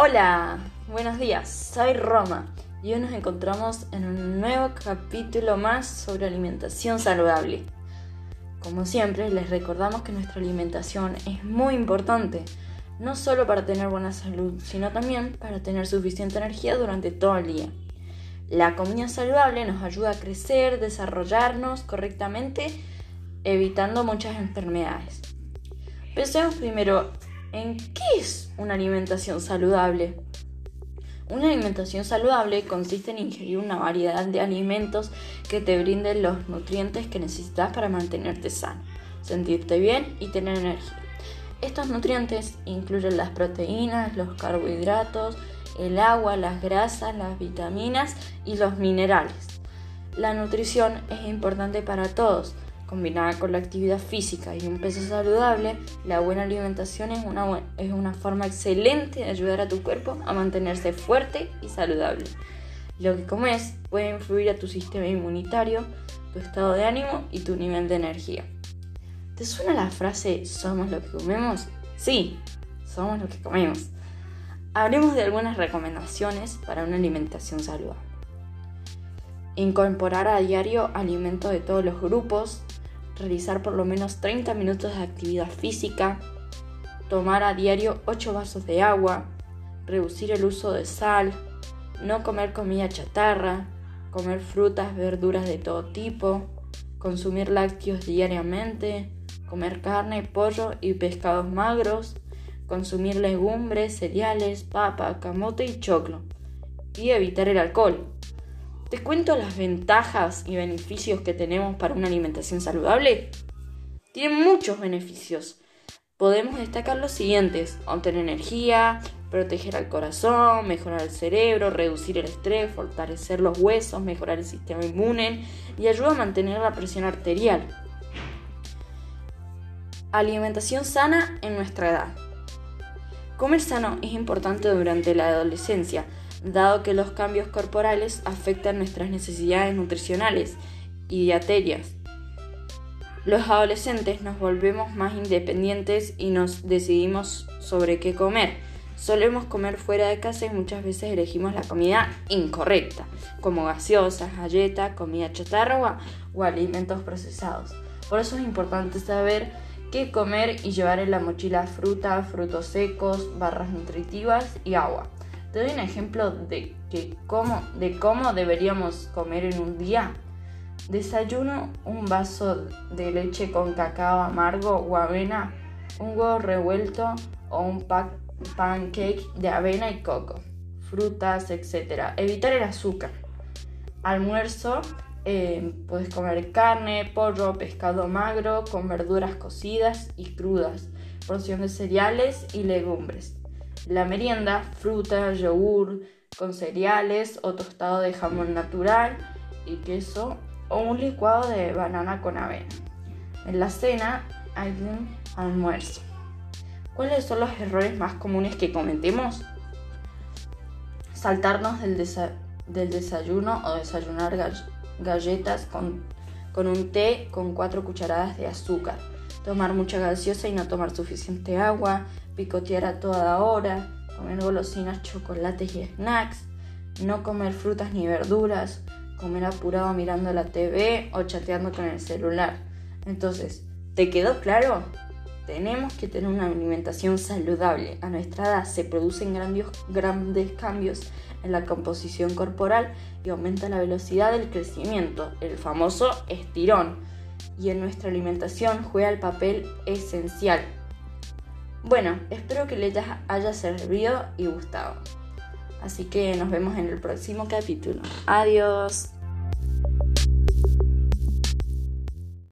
Hola, buenos días, soy Roma y hoy nos encontramos en un nuevo capítulo más sobre alimentación saludable. Como siempre, les recordamos que nuestra alimentación es muy importante, no solo para tener buena salud, sino también para tener suficiente energía durante todo el día. La comida saludable nos ayuda a crecer, desarrollarnos correctamente, evitando muchas enfermedades. Pensemos primero en qué es una alimentación saludable. Una alimentación saludable consiste en ingerir una variedad de alimentos que te brinden los nutrientes que necesitas para mantenerte sano, sentirte bien y tener energía. Estos nutrientes incluyen las proteínas, los carbohidratos, el agua, las grasas, las vitaminas y los minerales. La nutrición es importante para todos. Combinada con la actividad física y un peso saludable, la buena alimentación es una, es una forma excelente de ayudar a tu cuerpo a mantenerse fuerte y saludable. Lo que comes puede influir a tu sistema inmunitario, tu estado de ánimo y tu nivel de energía. ¿Te suena la frase somos lo que comemos? Sí, somos lo que comemos. Hablemos de algunas recomendaciones para una alimentación saludable. Incorporar a diario alimentos de todos los grupos, realizar por lo menos 30 minutos de actividad física, tomar a diario 8 vasos de agua, reducir el uso de sal, no comer comida chatarra, comer frutas, verduras de todo tipo, consumir lácteos diariamente, comer carne, pollo y pescados magros, consumir legumbres, cereales, papa, camote y choclo, y evitar el alcohol. ¿Te cuento las ventajas y beneficios que tenemos para una alimentación saludable? Tiene muchos beneficios. Podemos destacar los siguientes: obtener energía, proteger al corazón, mejorar el cerebro, reducir el estrés, fortalecer los huesos, mejorar el sistema inmune y ayuda a mantener la presión arterial. Alimentación sana en nuestra edad. Comer sano es importante durante la adolescencia, dado que los cambios corporales afectan nuestras necesidades nutricionales y dietarias. Los adolescentes nos volvemos más independientes y nos decidimos sobre qué comer. Solemos comer fuera de casa y muchas veces elegimos la comida incorrecta, como gaseosas, galletas, comida chatarra o alimentos procesados. Por eso es importante saber qué comer y llevar en la mochila fruta, frutos secos, barras nutritivas y agua. Te doy un ejemplo de, cómo, de cómo deberíamos comer en un día. Desayuno un vaso de leche con cacao amargo o avena, un huevo revuelto o un pancake de avena y coco, frutas, etc. Evitar el azúcar. Almuerzo eh, puedes comer carne, pollo, pescado magro, con verduras cocidas y crudas, porción de cereales y legumbres. La merienda, fruta, yogur con cereales o tostado de jamón natural y queso o un licuado de banana con avena. En la cena hay un almuerzo. ¿Cuáles son los errores más comunes que cometemos? Saltarnos del, del desayuno o desayunar galletas con, con un té con 4 cucharadas de azúcar, tomar mucha gaseosa y no tomar suficiente agua, picotear a toda hora, comer golosinas, chocolates y snacks, no comer frutas ni verduras, comer apurado mirando la TV o chateando con el celular. Entonces, ¿te quedó claro? Tenemos que tener una alimentación saludable. A nuestra edad se producen grandes cambios en la composición corporal y aumenta la velocidad del crecimiento, el famoso estirón. Y en nuestra alimentación juega el papel esencial. Bueno, espero que les haya servido y gustado. Así que nos vemos en el próximo capítulo. Adiós.